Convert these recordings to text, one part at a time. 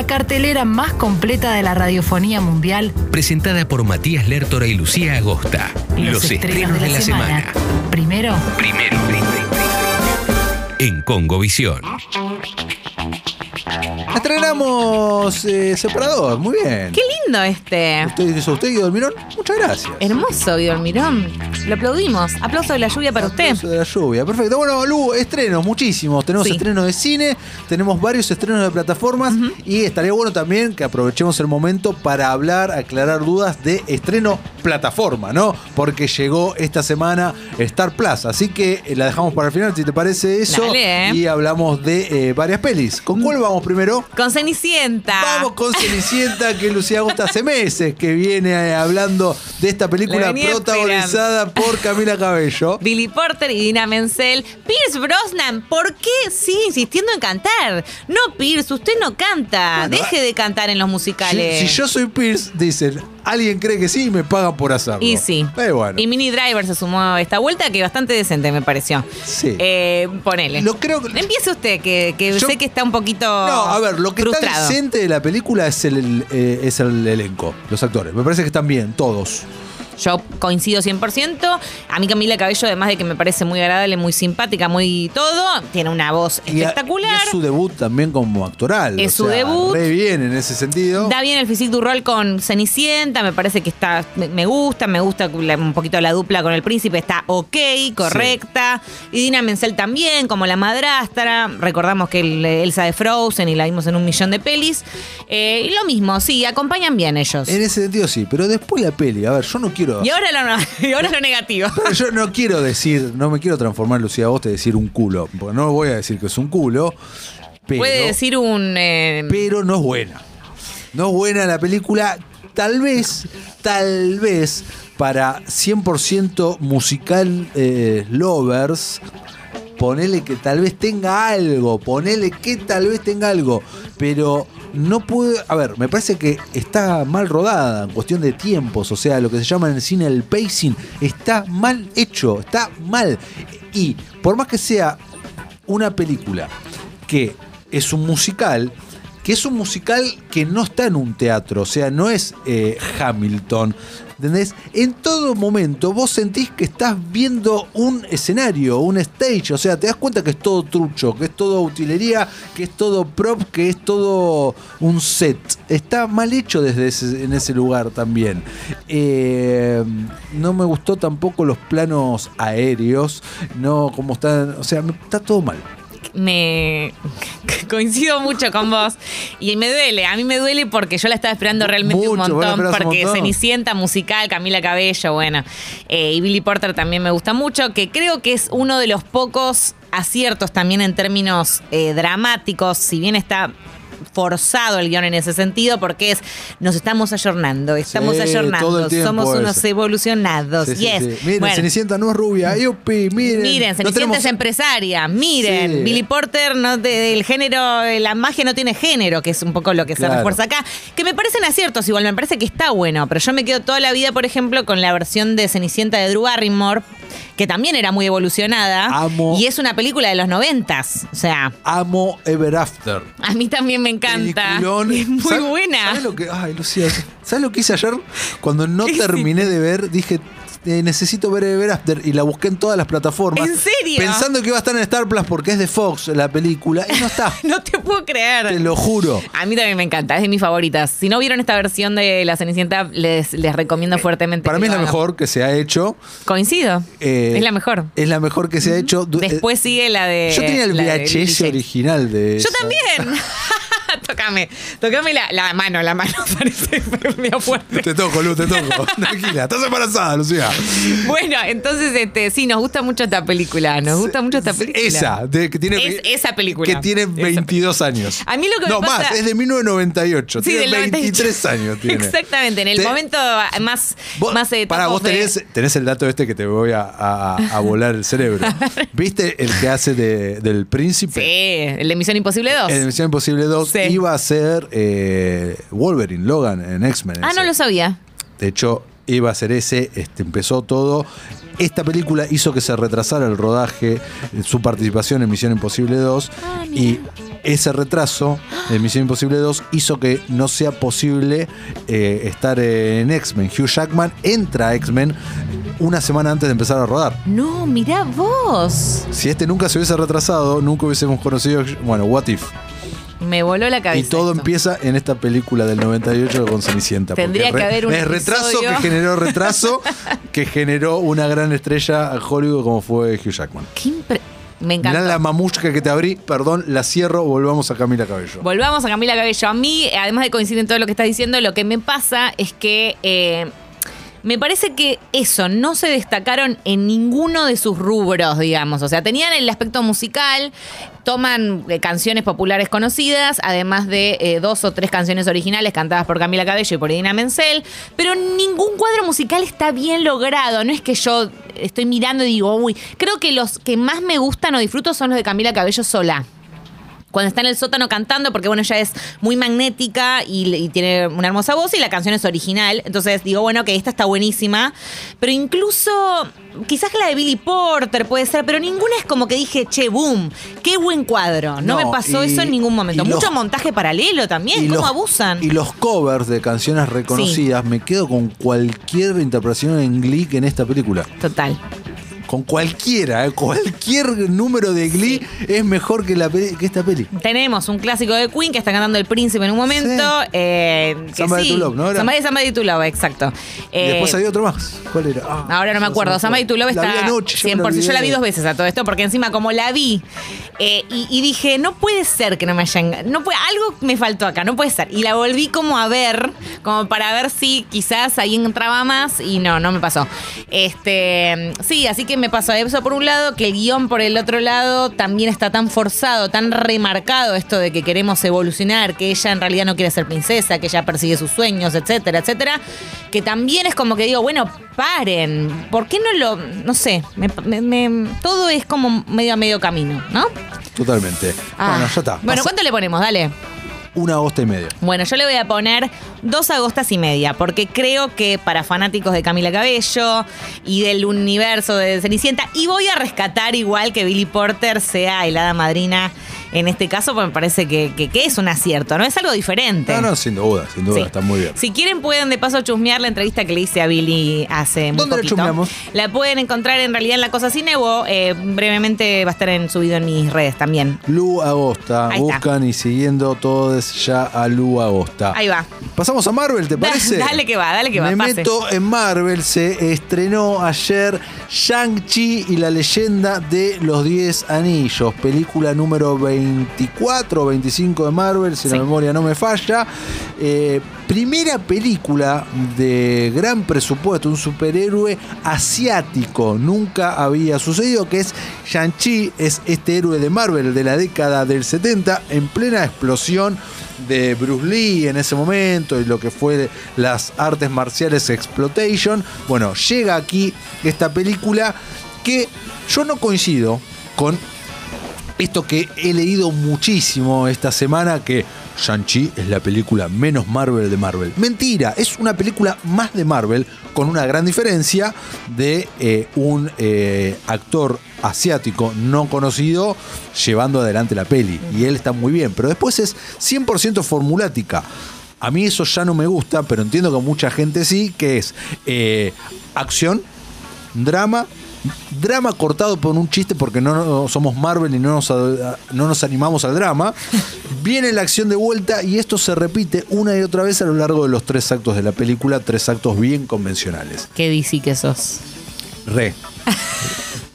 la cartelera más completa de la radiofonía mundial. Presentada por Matías Lertora y Lucía Agosta. Los, estrenos, de la, semana. Primero. Primero. En Congovisión. Estrenamos eh, Separador, muy bien. Qué lindo este. ¿Usted dice usted, Guido Almirón? Muchas gracias. Hermoso, Guido Almirón. Lo aplaudimos. Aplauso de la lluvia para usted. Aplauso de la lluvia, perfecto. Bueno, Lu, estrenos, muchísimos. Tenemos Sí. estrenos de cine, tenemos varios estrenos de plataformas y estaría bueno también que aprovechemos el momento para hablar, aclarar dudas de estreno plataforma, ¿no? Porque llegó esta semana Star Plus, así que eh, la dejamos para el final, si te parece eso. Dale. Y hablamos de eh, varias pelis. ¿Con cuál vamos primero? Con Cenicienta. Vamos con Cenicienta, que Lucía Agosta hace meses que viene eh, hablando de esta película protagonizada por Camila Cabello. Billy Porter y Dina Menzel. Pierce Brosnan, ¿por qué sigue insistiendo en cantar? No, Pierce, usted no canta. Bueno, Deje de cantar en los Si, musicales. si yo soy Pierce, dicen, alguien cree que sí y me pagan por hacerlo. Y sí. Eh, bueno. Y Mini Driver se sumó a esta vuelta, que bastante decente me pareció. Sí. Eh, ponele. Lo creo que- Empiece usted, que, que Yo- sé que está un poquito. No, a ver, lo que está decente de la película es el, el, eh, es el elenco, los actores. Me parece que están bien, todos. Yo coincido 100%. A mí Camila Cabello, además de que me parece muy agradable, muy simpática, muy todo, tiene una voz Y a- espectacular. Y es su debut también como actoral. Es o su sea, debut. Re bien en ese sentido. Da bien el physique du rol con Cenicienta, me parece que está, me- me gusta, me gusta la- un poquito la dupla con el príncipe, está ok, correcta. Y Dina Menzel también, como la madrastra. Recordamos que el- Elsa de Frozen y la vimos en un millón de pelis. Eh, y lo mismo, sí, acompañan bien ellos. En ese sentido sí, pero después la peli, a ver, yo no quiero... Y ahora lo, y ahora lo negativo. Pero yo no quiero decir, no me quiero transformar en Lucía Agosta y decir un culo, porque no voy a decir que es un culo, pero, Puede decir un... eh, pero no es buena. No es buena la película, tal vez, tal vez para 100% musical eh, lovers, ponele que tal vez tenga algo, ponele que tal vez tenga algo, pero no puede, a ver, me parece que está mal rodada en cuestión de tiempos, o sea, lo que se llama en el cine el pacing está mal hecho, está mal. Y por más que sea una película que es un musical, que es un musical que no está en un teatro, o sea, no es eh, Hamilton. ¿Entendés? En todo momento vos sentís que estás viendo un escenario, un stage, o sea, te das cuenta que es todo trucho, que es todo utilería, que es todo prop, que es todo un set. Está mal hecho desde ese- en ese lugar también. Eh, no me gustó tampoco los planos aéreos, no como están, o sea, está todo mal. Me coincido mucho con vos y me duele, a mí me duele porque yo la estaba esperando realmente un Mucho, la montón, un porque montón. Cenicienta musical, Camila Cabello, bueno, eh, y Billy Porter también me gusta mucho, que creo que es uno de los pocos aciertos también en términos eh, dramáticos, si bien está forzado el guion en ese sentido porque es nos estamos ayornando, estamos Sí, ayornando, somos unos evolucionados. Sí, sí, yes. sí. Miren, Bueno. Cenicienta no es rubia, yupi, miren. Miren, no Cenicienta tenemos- es empresaria. Miren. Billy Porter no de- del género, eh, la magia no tiene género, que es un poco lo que se refuerza acá. Que me parecen aciertos igual, me parece que está bueno, pero yo me quedo toda la vida, por ejemplo, con la versión de Cenicienta de Drew Barrymore, que también era muy evolucionada. Amo. Y es una película de los noventas. O sea, Amo Ever After. a mí también me encanta. Peliculón. Es muy ¿Sabes- buena. ¿Sabes lo que, ay, Lucía, ¿sabes lo que hice ayer? Cuando no ¿Qué terminé de ver, dije, eh, necesito ver Ever After y la busqué en todas las plataformas. ¿En serio? Pensando que iba a estar en Star Plus porque es de Fox la película y no está. No te puedo creer. Te lo juro. A mí también me encanta, es de mis favoritas. Si no vieron esta versión de La Cenicienta, les, les recomiendo fuertemente. Para que mí es la mejor que se ha hecho. Coincido. Eh, es la mejor. Es la mejor que se ha hecho. Después sigue la de. eh, Yo tenía el VHS original de. Yo esa. también. Tócame. Tócame la, la mano, la mano parece medio fuerte. Te toco, Lu, te toco. Tranquila, estás embarazada, Lucía. Bueno, entonces, este, sí, nos gusta mucho esta película. Nos gusta mucho esta película. Esa, de- que tiene, Es esa película. Que tiene Esa 22 años. A mí lo que me No, pasa- más, es de 1998. Sí, tiene del 98. 23 años. Tiene. Exactamente, en el Te- momento más. Vos, más eh, para vos tenés, tenés el dato este que te voy a, a- a volar el cerebro. ¿Viste el que hace de- del príncipe? Sí, el de Misión Imposible 2. En Misión Imposible 2 Sí. Iba a ser eh, Wolverine, Logan en X-Men. ah, no lo sabía. De hecho, iba a ser ese, este, empezó todo. Esta película hizo que se retrasara el rodaje, eh, su participación en Misión Imposible 2. Ah, y ese retraso de Misión Imposible 2 hizo que no sea posible eh, estar en X-Men. Hugh Jackman entra a X-Men una semana antes de empezar a rodar. No, mirá vos. Si este nunca se hubiese retrasado, nunca hubiésemos conocido, bueno, What If. Me voló la cabeza. Y todo esto. empieza en esta película del 98 con Cenicienta. Tendría que haber un Es retraso que generó retraso, que generó una gran estrella a Hollywood como fue Hugh Jackman. Qué Me encantó. Mirá la mamushka que te abrí, perdón, la cierro, volvamos a Camila Cabello. Volvamos a Camila Cabello. A mí, además de coincidir en todo lo que estás diciendo, lo que me pasa es que eh, me parece que eso, no se destacaron en ninguno de sus rubros, digamos. O sea, tenían el aspecto musical, toman eh, canciones populares conocidas, además de eh, dos o tres canciones originales cantadas por Camila Cabello y por Idina Menzel, pero ningún cuadro musical está bien logrado. No es que yo estoy mirando y digo, uy, creo que los que más me gustan o disfruto son los de Camila Cabello sola cuando está en el sótano cantando, porque bueno, ella es muy magnética y, y tiene una hermosa voz y la canción es original. Entonces digo, bueno, que esta está buenísima. Pero incluso, quizás la de Billy Porter puede ser, pero ninguna es como que dije, che, boom, qué buen cuadro. No, No, me pasó y- eso en ningún momento. Mucho los- montaje paralelo también, ¿cómo los- abusan? Y los covers de canciones reconocidas, me quedo con cualquier interpretación en Glee que en esta película. Total. Con cualquiera, ¿eh? cualquier número de Glee es mejor que, la peli- que esta peli. Tenemos un clásico de Queen que está cantando el príncipe en un momento. Sí. eh, que Somebody sí. to Love, ¿no era? Somebody, Somebody to Love, exacto. y Eh, después había otro más. ¿Cuál era? Ah, Ahora no me acuerdo. Somebody to Love está anoche, yo me 100%. Yo la vi dos veces a todo esto porque encima como la vi eh, y, y dije, no puede ser que no me hayan... No puede, algo me faltó acá, no puede ser. Y la volví como a ver, como para ver si quizás ahí entraba más y no, no me pasó. Este, sí, así que me pasó eso por un lado, que el guion por el otro lado también está tan forzado, tan remarcado esto de que queremos evolucionar, que ella en realidad no quiere ser princesa, que ella persigue sus sueños, etcétera, etcétera, que también es como que digo, bueno, paren, ¿por qué no lo, no sé, me- me- me- todo es como medio a medio camino, ¿no? Totalmente. Ah. Bueno, ya está. Bueno, Pasa ¿cuánto le ponemos? Dale. Una agosta y medio. Bueno, yo le voy a poner dos agostas y media, porque creo que para fanáticos de Camila Cabello y del universo de Cenicienta, y voy a rescatar igual que Billy Porter sea el hada madrina en este caso, porque me parece que, que- que es un acierto, ¿no? Es algo diferente. No, no, sin duda, sin duda, Sí. está muy bien. Si quieren pueden de paso chusmear la entrevista que le hice a Billy hace muy ¿Dónde la poquito. chusmeamos? La pueden encontrar en realidad en La Cosa Cine o eh, brevemente va a estar en, subido en mis redes también. Lu Agosta, Ahí está. buscan y siguiendo todos ya a Lu Agosta. Ahí va. Pasamos a Marvel, ¿te Da- parece? dale que va, dale que va, Me pase. meto en Marvel, se estrenó ayer Shang-Chi y la leyenda de los 10 anillos, película número 24 o 25 de Marvel, si Sí. la memoria no me falla. Eh, primera película de gran presupuesto, un superhéroe asiático, nunca había sucedido, que es Shang-Chi, es este héroe de Marvel de la década del 70, en plena explosión de Bruce Lee en ese momento y lo que fue las artes marciales Exploitation. Bueno, llega aquí esta película que yo no coincido con esto que he leído muchísimo esta semana, que Shang-Chi es la película menos Marvel de Marvel. Mentira, es una película más de Marvel, con una gran diferencia de eh, un eh, actor asiático no conocido llevando adelante la peli. Y él está muy bien, pero después es 100% formulática. A mí eso ya no me gusta, pero entiendo que mucha gente sí, que es eh, acción, drama, drama cortado por un chiste porque no, no somos Marvel y no nos, no nos animamos al drama. Viene la acción de vuelta y esto se repite una y otra vez a lo largo de los tres actos de la película, tres actos bien convencionales. Qué DC que sos. Re.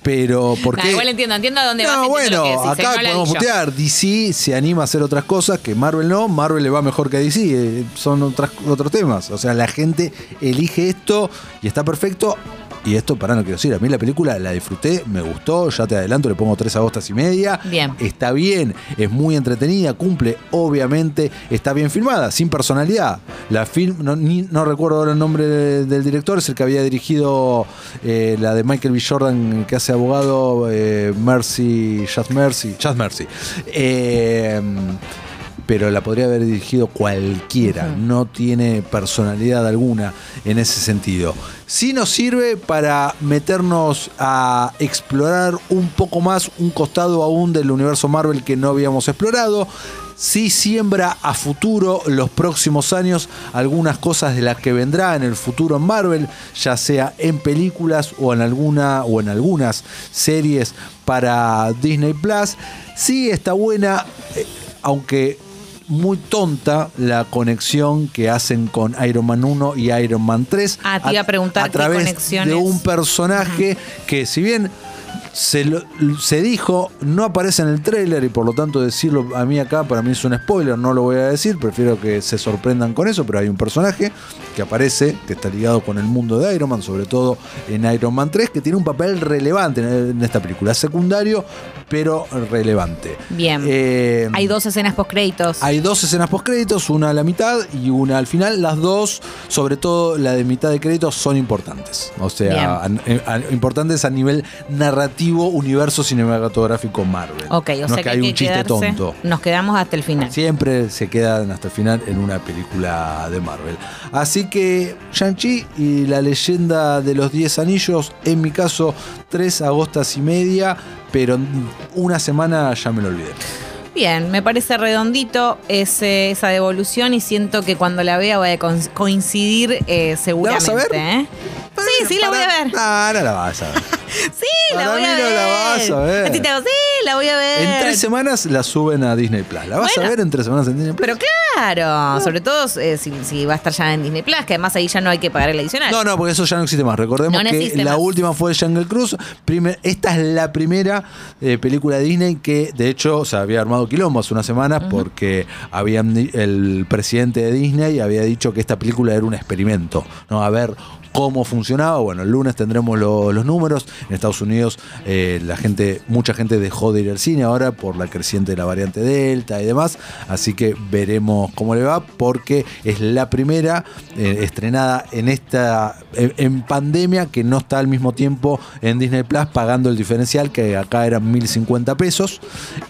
Pero, ¿por Nah, qué? igual entiendo, entiendo a dónde. No, bueno, que decís, acá no la podemos putear. DC se anima a hacer otras cosas que Marvel no. Marvel le va mejor que a DC. eh, son otras, otros temas. O sea, la gente elige esto y está perfecto. Y esto, para no quiero decir, a mí la película la disfruté, me gustó, ya te adelanto, le pongo tres agostas y media. Bien. Está bien, es muy entretenida, cumple, obviamente, está bien filmada, sin personalidad. La film, no, ni- no recuerdo ahora el nombre de- del director, es el que había dirigido eh, la de Michael B. Jordan, que hace abogado, eh, Mercy, Just Mercy, Just Mercy. Eh, pero la podría haber dirigido cualquiera, no tiene personalidad alguna en ese sentido. Sí nos sirve para meternos a explorar un poco más un costado aún del universo Marvel que no habíamos explorado. Sí siembra a futuro los próximos años algunas cosas de las que vendrá en el futuro en Marvel, ya sea en películas o en alguna o en algunas series para Disney Plus. Sí está buena, eh, aunque muy tonta la conexión que hacen con Iron Man 1 y Iron Man 3. Ah, te iba a preguntar a qué través conexiones. de un personaje que si bien se, lo- se dijo, no aparece en el tráiler y por lo tanto decirlo a mí acá para mí es un spoiler, no lo voy a decir, prefiero que se sorprendan con eso, pero hay un personaje que aparece, que está ligado con el mundo de Iron Man, sobre todo en Iron Man 3, que tiene un papel relevante en, esta película, secundario, pero relevante. Bien. Eh, Hay dos escenas post créditos. hay dos escenas post créditos, una a la mitad y una al final. Las dos, sobre todo la de mitad de créditos, son importantes. O sea, a- a- importantes a nivel narrativo, universo cinematográfico Marvel. Ok, o no sea que que hay hay un que chiste quedarse- tonto. Nos quedamos hasta el final. Siempre se quedan hasta el final en una película de Marvel. Así que Shang-Chi y la leyenda de los 10 anillos, en mi caso, tres agostas y media, pero una semana ya me lo olvidé. Bien, me parece redondito ese- esa devolución y siento que cuando la vea voy a coincidir eh, seguramente. vas a ver? ¿eh? Sí, sí, la voy a ver. No, no la vas a ver. Sí, la Para voy mí a no ver. la vas a ver. ti te hago, sí, la voy a ver. En tres semanas la suben a Disney Plus. ¿La vas Bueno. a ver en tres semanas en Disney Plus? Pero claro, sobre todo eh, si, si va a estar ya en Disney Plus, que además ahí ya no hay que pagar el adicional. No, no, porque eso ya no existe más. Recordemos No que la más. última fue Jungle Cruise. Primer- esta es la primera eh, película de Disney que, de hecho, se había armado quilombo hace unas semanas porque habían el presidente de Disney había dicho que esta película era un experimento. ¿no? A ver cómo funcionaba. Bueno, el lunes tendremos lo- los números. En Estados Unidos eh, la gente, mucha gente dejó de ir al cine ahora por la creciente de la variante Delta y demás. Así que veremos cómo le va porque es la primera eh, estrenada en esta en, en pandemia que no está al mismo tiempo en Disney Plus pagando el diferencial que acá eran 1050 pesos.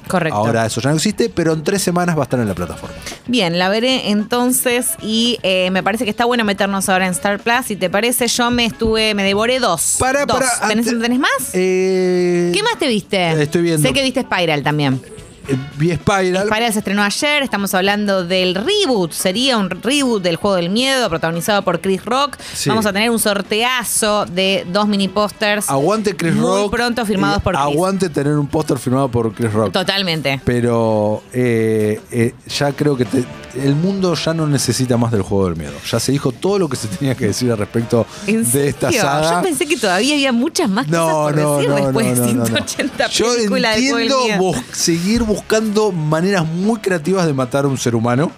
Correcto. Ahora eso ya no existe, pero en tres semanas va a estar en la plataforma. Bien, la veré entonces y eh, me parece que está bueno meternos ahora en Star Plus. Si te parece, yo me estuve, me devoré dos. Para, Dos. para, ¿Tenés, ante- ¿Tenés más? Eh, ¿Qué más te viste? Estoy viendo. Sé que viste Spiral también. eh, vi Spiral. Spiral se estrenó ayer, estamos hablando del reboot, sería un reboot del juego del miedo protagonizado por Chris Rock. Sí. Vamos a tener un sorteazo de dos mini pósters. Aguante Chris muy Rock. pronto firmados por Chris. Aguante tener un póster firmado por Chris Rock. Totalmente. Pero eh, eh, ya creo que te- el mundo ya no necesita más del juego del miedo. Ya se dijo todo lo que se tenía que decir al respecto ¿En de esta serio? saga. Yo pensé que todavía había muchas más No, cosas por no, decir no, después no, de no, no. 180 Yo películas de juego del entiendo miedo. seguir buscando maneras muy creativas de matar a un ser humano.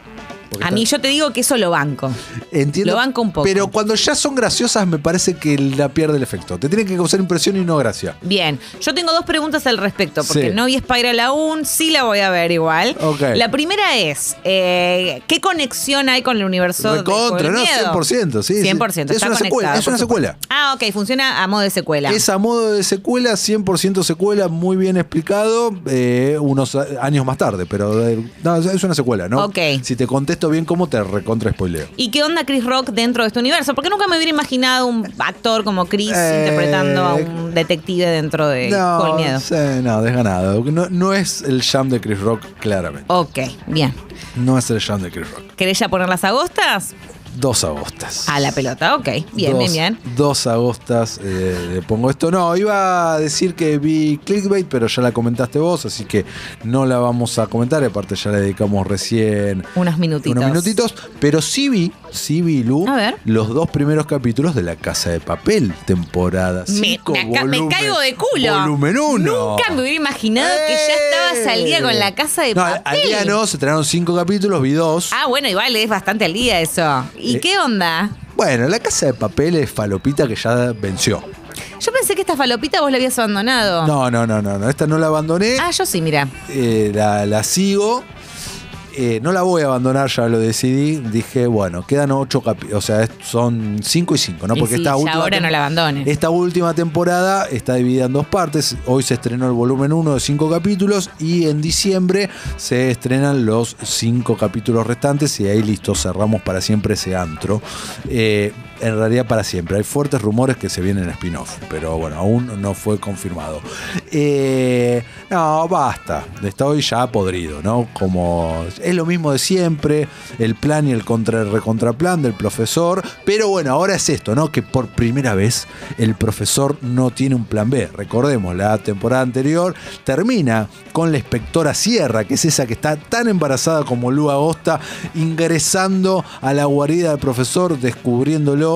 Porque A está- mí yo te digo que eso lo banco. Entiendo. Lo banco un poco. Pero cuando ya son graciosas, me parece que la pierde el efecto. Te tiene que causar impresión y no gracia. Bien, yo tengo dos preguntas al respecto, porque Sí. no vi Spiral aún, sí la voy a ver igual. Ok. La primera es, eh, ¿qué conexión hay con el universo de del no, Miedo? 100%, sí, sí. 100%, Es está una secuela, es una secuela. Ah, ok, funciona a modo de secuela. Es a modo de secuela, 100% secuela, muy bien explicado, eh, unos años más tarde, pero eh, no, es una secuela, ¿no? Ok. Si te contesto bien cómo te recontra spoileo. ¿Y qué onda Chris Rock dentro de este universo? Porque nunca me hubiera imaginado un actor como Chris Eh, interpretando a un detective dentro de No, Miedo. sí, no, desganado. No, no es el jam de Chris Rock, claramente. Ok, bien. No es el jam de Chris Rock. ¿Querés ya poner las agostas? Dos agostas. A la pelota, ok. Bien, dos, bien, bien. Dos agostas eh, le pongo esto. No, iba a decir que vi clickbait, pero ya la comentaste vos, así que no la vamos a comentar. Aparte, ya le dedicamos recién Unos minutitos. unos minutitos. Pero sí vi, sí vi, Lu, A ver. los dos primeros capítulos de La Casa de Papel, temporada Me, 5. me aca- me caigo de culo. Volumen 1. Nunca me hubiera imaginado que ya estabas al día con la casa de no, papel. Al día no, se estrenaron cinco capítulos, vi dos. Ah, bueno, igual es bastante al día eso. ¿Y Eh, qué onda? Bueno, La Casa de Papel es falopita que ya venció. Yo pensé que esta falopita vos la habías abandonado. No, no, no, no, no. Esta no la abandoné. Ah, yo sí, mira. eh, la, la sigo. Eh, no la voy a abandonar, ya lo decidí. Dije, bueno, quedan ocho capítulos. O sea, son cinco y cinco, ¿no? Y Porque sí, esta ya última. ahora no la abandones. Esta última temporada está dividida en dos partes. Hoy se estrenó el volumen 1 de cinco capítulos y en diciembre se estrenan los cinco capítulos restantes y ahí listo, cerramos para siempre ese antro. Eh, en realidad para siempre. Hay fuertes rumores que se vienen spin-off, pero bueno, aún no fue confirmado. Eh, no, basta. Está hoy ya podrido, ¿no? Como es lo mismo de siempre, el plan y el contra el recontraplan del profesor, pero bueno, ahora es esto, ¿no? Que por primera vez el profesor no tiene un plan B. Recordemos, la temporada anterior termina con la inspectora Sierra, que es esa que está tan embarazada como Lu Agosta, ingresando a la guarida del profesor, descubriéndolo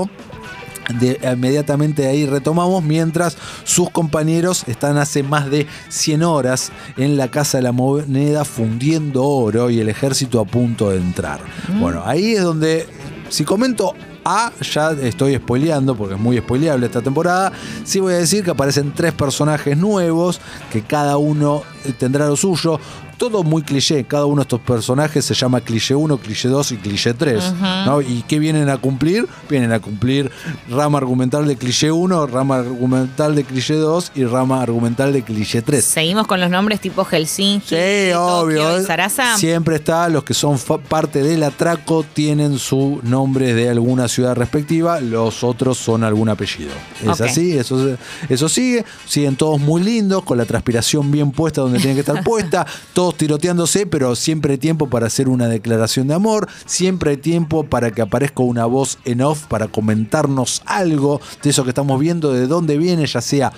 de, inmediatamente ahí retomamos, mientras sus compañeros están hace más de 100 horas en la Casa de la Moneda fundiendo oro y el ejército a punto de entrar. Bueno, ahí es donde, si comento A, ya estoy spoileando porque es muy spoileable esta temporada. Sí voy a decir que aparecen tres personajes nuevos, que cada uno tendrá lo suyo todo muy cliché. Cada uno de estos personajes se llama cliché 1, cliché 2 y cliché 3. ¿no? ¿Y qué vienen a cumplir? Vienen a cumplir rama argumental de cliché 1, rama argumental de cliché 2 y rama argumental de cliché 3. Seguimos con los nombres tipo Helsinki, Sí, obvio. Tokio Sarasa. Siempre está, los que son parte del atraco tienen su nombre de alguna ciudad respectiva, los otros son algún apellido. Es así, eso, eso sigue. Siguen todos muy lindos, con la transpiración bien puesta donde tiene que estar puesta, todos tiroteándose, pero siempre hay tiempo para hacer una declaración de amor, siempre hay tiempo para que aparezca una voz en off para comentarnos algo de eso que estamos viendo, de dónde viene, ya sea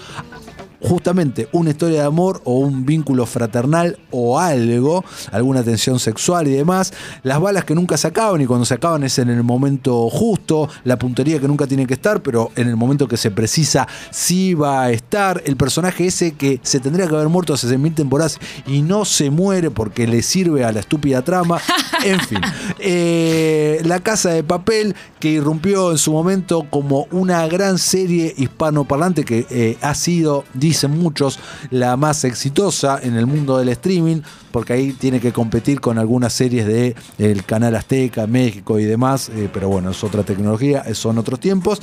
justamente una historia de amor o un vínculo fraternal o algo, alguna tensión sexual y demás, las balas que nunca se acaban y cuando se acaban es en el momento justo, la puntería que nunca tiene que estar, pero en el momento que se precisa sí va a estar, el personaje ese que se tendría que haber muerto hace 6.000 temporadas y no se muere porque le sirve a la estúpida trama, en fin. Eh, la Casa de Papel que irrumpió en su momento como una gran serie hispanoparlante que eh, ha sido, dicen muchos, la más exitosa en el mundo del streaming, porque ahí tiene que competir con algunas series de el canal Azteca, México y demás, eh, pero bueno, es otra tecnología, son otros tiempos,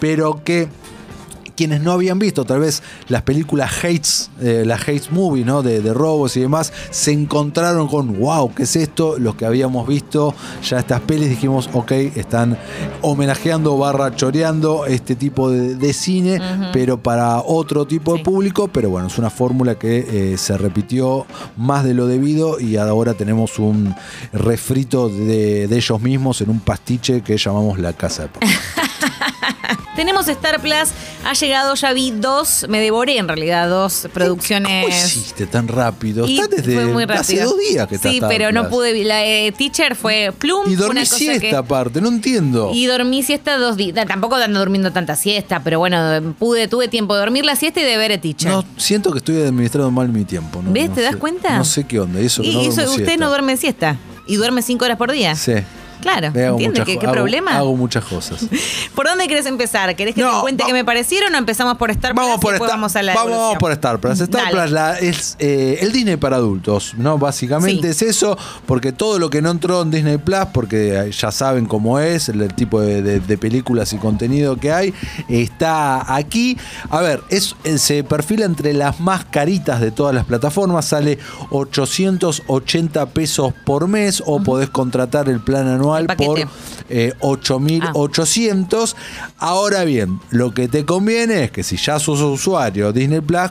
pero que quienes no habían visto tal vez las películas Hates, eh, las Hates Movie, ¿no? De, de robos y demás, se encontraron con, wow, ¿qué es esto? Los que habíamos visto ya estas pelis dijimos, ok, están homenajeando barra choreando este tipo de, de cine, pero para otro tipo de público, pero bueno, es una fórmula que eh, se repitió más de lo debido y ahora tenemos un refrito de, de ellos mismos en un pastiche que llamamos La Casa de. Tenemos Star Plus, ha llegado, ya vi dos, me devoré en realidad dos producciones. ¿Cómo hiciste tan rápido? Y Está desde fue muy rápido. hace dos días que está Sí, Star pero no pude. La eh, teacher fue plum. Y dormí una cosa siesta que- aparte, no entiendo. Y dormí siesta dos días. Tampoco ando durmiendo tanta siesta, pero bueno, pude, tuve tiempo de dormir la siesta y de ver a teacher. No, siento que estoy administrando mal mi tiempo. ¿no? ¿Ves? No ¿Te das cuenta? No sé qué onda. Eso que y no eso, usted siesta. no duerme siesta. Y duerme cinco horas por día. Sí. Claro, Me hago ¿entiende muchas qué, problema? Hago muchas cosas. ¿Por dónde querés empezar? ¿Querés que No, te cuente qué me parecieron o empezamos por Star Plus Vamos y por, después Star, vamos a la vamos, evolución? por Star Plus. Star Dale. Plus la- es eh, el Disney para adultos, ¿no? Básicamente Sí. es eso, porque todo lo que no entró en Disney Plus, porque ya saben cómo es, el, el tipo de, de- de películas y contenido que hay, está aquí. A ver, es, eh, se perfila entre las más caritas de todas las plataformas, sale 880 pesos por mes o podés contratar el plan anual Por eh, 8.800. Ahora bien, lo que te conviene es que si ya sos usuario Disney Plus,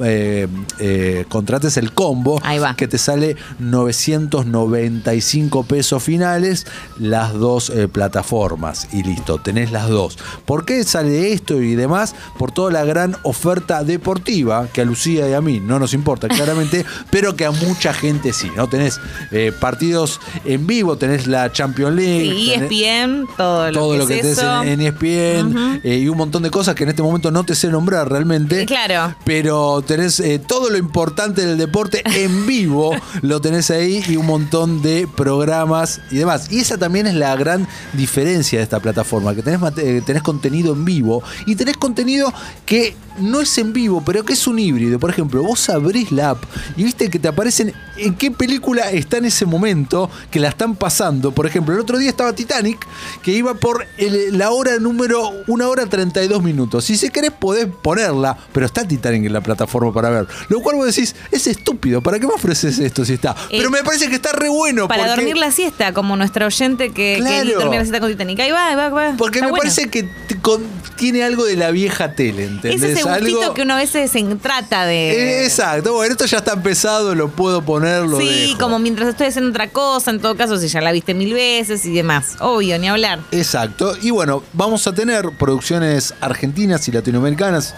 eh, eh, contrates el combo que te sale 995 pesos finales las dos eh, plataformas y listo, tenés las dos. ¿Por qué sale esto y demás? Por toda la gran oferta deportiva que a Lucía y a mí no nos importa claramente, pero que a mucha gente sí, ¿no? Tenés partidos en vivo, tenés la Champions League. Sí, tenés- ESPN, todo lo todo que lo es que te eso. en, en ESPN eh, y un montón de cosas que en este momento no te sé nombrar realmente. Eh, claro. Pero tenés eh, todo lo importante del deporte en vivo, lo tenés ahí y un montón de programas y demás. Y esa también es la gran diferencia de esta plataforma, que tenés, tenés contenido en vivo y tenés contenido que no es en vivo, pero que es un híbrido. Por ejemplo, vos abrís la app y viste que te aparecen en qué película está en ese momento que la están pasando. Por ejemplo, el otro día estaba Titanic, que iba por el- la hora número una hora 32 minutos. Si se querés podés ponerla, pero está Titanic en la plataforma para ver. Lo cual vos decís, es estúpido, ¿para qué me ofreces esto si está? Pero Eh, me parece que está re bueno. Para porque- dormir la siesta, como nuestra oyente que, que Claro. dormía la siesta con Titanic. Ahí va, ahí va, ahí va. Porque Está me bueno. parece que te- con- tiene algo de la vieja tele, ¿entendés? Es ese gustito Algo- que uno a veces se trata de. Eh, Exacto, bueno, esto ya está empezado, lo puedo poner, lo Sí, dejo. como mientras estoy haciendo otra cosa, en todo caso, si ya la viste mil veces y demás. Obvio, ni hablar. Exacto. Y bueno, vamos a tener producciones argentinas y latinoamericanas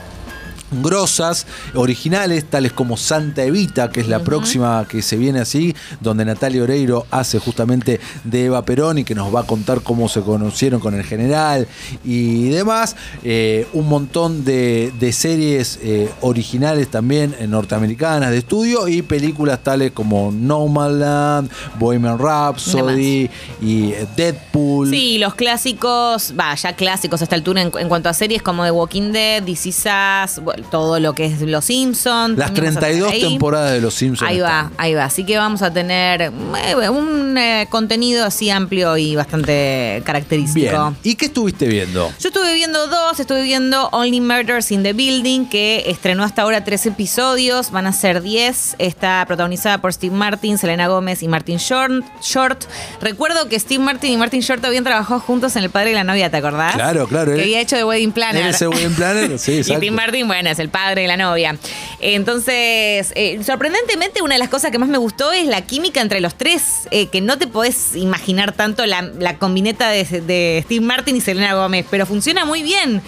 grosas, originales, tales como Santa Evita, que es la próxima que se viene así, donde Natalia Oreiro hace justamente de Eva Perón y que nos va a contar cómo se conocieron con el general y demás. Eh, un montón de, de series eh, originales también eh, norteamericanas de estudio y películas tales como Nomadland, Bohemian Rhapsody y Deadpool. Sí, los clásicos, va, ya clásicos a esta altura en, en cuanto a series como The Walking Dead, This Is Us, todo lo que es Los Simpsons. Las 32 temporadas de Los Simpsons. Ahí va, están. ahí va. Así que vamos a tener eh, un eh, contenido así amplio y bastante característico. Bien. ¿Y qué estuviste viendo? Yo estuve viendo dos, estuve viendo Only Murders in the Building, que estrenó hasta ahora tres episodios, van a ser 10. Está protagonizada por Steve Martin, Selena Gómez y Martin Short. Recuerdo que Steve Martin y Martin Short habían trabajado juntos en El Padre y la Novia, ¿te acordás? Claro, claro, Que él- había hecho de Wedding Planner. él es el Wedding Planner, sí, y exacto. Steve Martin, bueno, es el padre de la novia. Entonces, eh, sorprendentemente, una de las cosas que más me gustó es la química entre los tres, eh, que no te podés imaginar tanto la, la combineta de, de Steve Martin y Selena Gómez, pero funciona muy bien.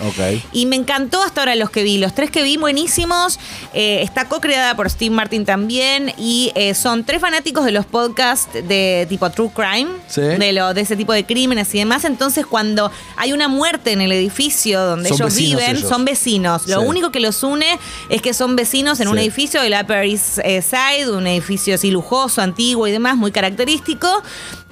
Y me encantó hasta ahora los que vi. Los tres que vi, buenísimos. Eh, está co-creada por Steve Martin también. Y son tres fanáticos de los podcasts de tipo True Crime. Sí. De, lo, de ese tipo de crímenes y demás. Entonces, cuando hay una muerte en el edificio donde Son ellos viven, ellos. son vecinos. Lo Sí. único que los une es que son vecinos en un edificio del Upper East eh, Side, un edificio así lujoso, antiguo y demás, muy característico.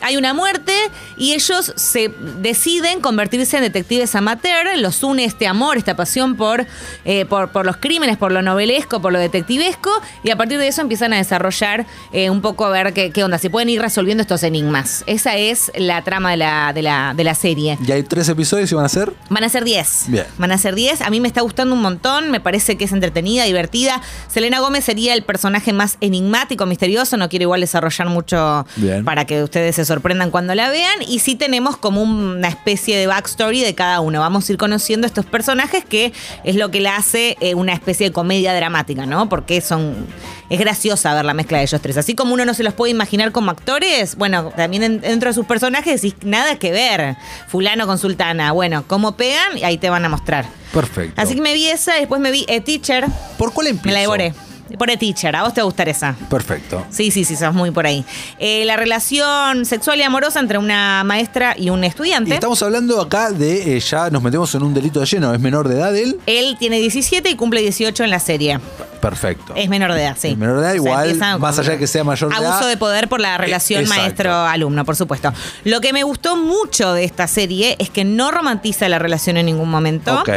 Hay una muerte y ellos se deciden convertirse en detectives amateur. Los une este amor, esta pasión por, eh, por, por los crímenes, por lo novelesco, por lo detectivesco. Y a partir de eso empiezan a desarrollar eh, un poco a ver qué, qué onda, si pueden ir resolviendo estos enigmas. Esa es la trama de la, de la, de la serie. ¿Y hay tres episodios y van a ser? Van a ser 10. Bien. Van a ser 10. A mí me está gustando un montón. Me parece que es entretenida, divertida. Selena Gómez sería el personaje más enigmático, misterioso. No quiero igual desarrollar mucho Bien. para que ustedes se sorprendan cuando la vean. Y sí tenemos como una especie de backstory de cada uno. Vamos a ir conociendo estos personajes que es lo que la hace eh, una especie de comedia dramática, ¿no? Porque son. Es graciosa ver la mezcla de ellos tres. Así como uno no se los puede imaginar como actores, bueno, también en- dentro de sus personajes decís, nada que ver. Fulano con Sultana. Bueno, cómo pegan, y ahí te van a mostrar. Perfecto. Así que me vi esa, después me vi A Teacher. ¿Por cuál empiezo? Me la devoré. Por A Teacher, a vos te va a gustar esa. Perfecto. Sí, sí, sí, sos muy por ahí. Eh, la relación sexual y amorosa entre una maestra y un Y estudiante. estamos hablando acá de, eh, ya nos metemos en un delito de lleno, ¿es menor de edad él? Él tiene 17 y cumple 18 en la serie. Perfecto. Es menor de edad, sí. Es menor de edad, O sea, igual, más allá de que sea mayor de edad. Abuso de poder por la relación exacto. maestro-alumno, por supuesto. Lo que me gustó mucho de esta serie es que no romantiza la relación en ningún momento. Ok.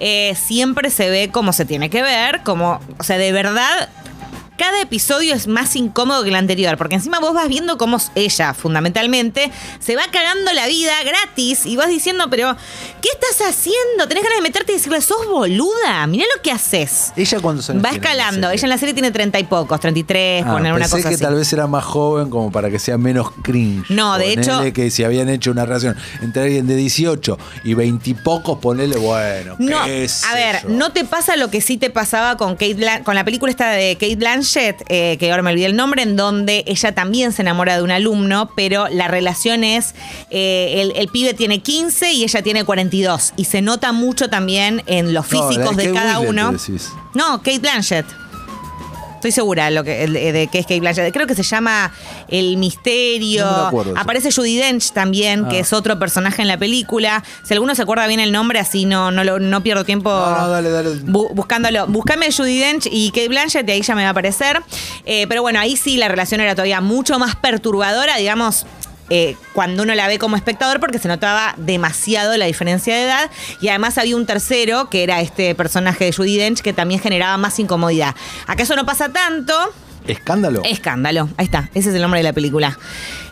Eh, siempre se ve como se tiene que ver, como, o sea, de verdad. Cada episodio es más incómodo que el anterior, porque encima vos vas viendo cómo ella, fundamentalmente, se va cagando la vida gratis y vas diciendo, pero, ¿qué estás haciendo? Tenés ganas de meterte y decirle, sos boluda, mirá lo que haces. ¿Ella cuántos años Va escalando. Ella en la serie tiene treinta y pocos, 33, Ah, poner una cosa que así. tal vez era más joven como para que sea menos cringe. No, de Ponele hecho- que si habían hecho una relación entre alguien de 18 y 20 y pocos, ponele, bueno, No, qué sé a ver, yo. no te pasa lo que sí te pasaba con Kate Blan- con la película esta de Kate Blanchett, eh, que ahora me olvidé el nombre, en donde ella también se enamora de un alumno, pero la relación es, eh, el, el pibe tiene 15 y ella tiene 42. Y se nota mucho también en los No, físicos de Kate cada uno. No, Kate Blanchett. Estoy segura de, lo que, de, de que es Kate Blanchett. Creo que se llama El Misterio. No me acuerdo eso. Aparece Judy Dench también, que Ah. es otro personaje en la película. Si alguno se acuerda bien el nombre, así no, no, lo- no pierdo tiempo No, no, dale, dale. bu- buscándolo. Buscame Judy Dench y Kate Blanchett y ahí ya me va a aparecer. Eh, pero bueno, ahí sí la relación era todavía mucho más perturbadora, digamos. Eh, cuando uno la ve como espectador porque se notaba demasiado la diferencia de edad y además había un tercero que era este personaje de Judy Dench que también generaba más incomodidad. Acá eso no pasa tanto, ¿Escándalo? Escándalo, ahí está, ese es el nombre de la película.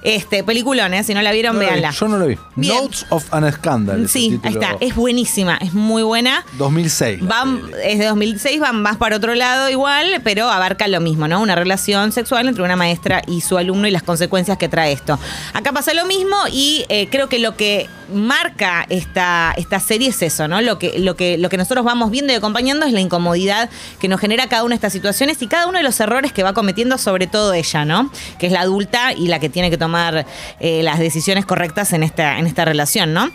Este, peliculón, ¿eh? si no la vieron, No la vi, véanla. Yo no lo vi. Bien. Notes of an Scandal. Sí, ahí está, es buenísima, es muy buena. 2006. la Van, es de 2006, van más para otro lado igual, pero abarca lo mismo, ¿no? Una relación sexual entre una maestra y su alumno y las consecuencias que trae esto. Acá pasa lo mismo y eh, creo que lo que marca esta, esta serie es eso, ¿no? Lo que, lo, que, lo que nosotros vamos viendo y acompañando es la incomodidad que nos genera cada una de estas situaciones y cada uno de los errores que va cometiendo, sobre todo ella, ¿no? Que es la adulta y la que tiene que tomar eh, las decisiones correctas en esta, en esta relación, ¿no?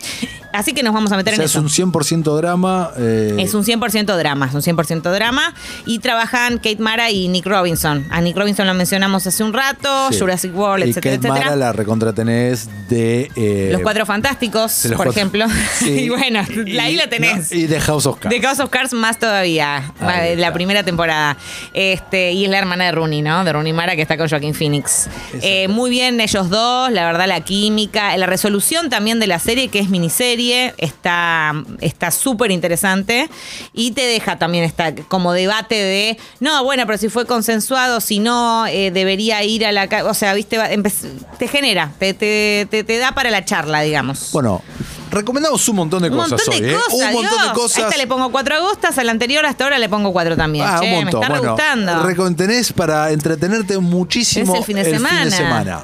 Así que nos vamos a O meter sea, en es eso. un 100% drama. eh, Es un 100% drama, es un 100% drama. Y trabajan Kate Mara y Nick Robinson. A Nick Robinson lo mencionamos hace un rato, sí. Jurassic World, y etcétera, Kate etcétera. Mara la recontratenés de. eh, Los Cuatro Fantásticos, los por cuatro- ejemplo. Sí. y bueno, Y- ahí la tenés. no, y de House of Cards. De House of Cards más todavía, Ahí la está. primera temporada. Este, y es la hermana de Rooney, ¿no? De Rooney Mara, que está con Joaquín Phoenix. Eh, muy bien ellos dos, la verdad, la química, la resolución también de la serie, que es miniserie, está está súper interesante. Y te deja también esta como debate de, no, bueno, pero si fue consensuado, si no, eh, debería ir a la... ca-". O sea, viste, te genera, te, te, te, te da para la charla, digamos. Bueno, recomendamos un montón de Un cosas montón de hoy, ¿eh? cosas, Un montón Dios. de cosas. A esta le pongo cuatro agostas, a la anterior hasta ahora le pongo cuatro también. Ah, Che, un montón. me está bueno, gustando. recon- tenés para entretenerte muchísimo Es el fin de semana. semana.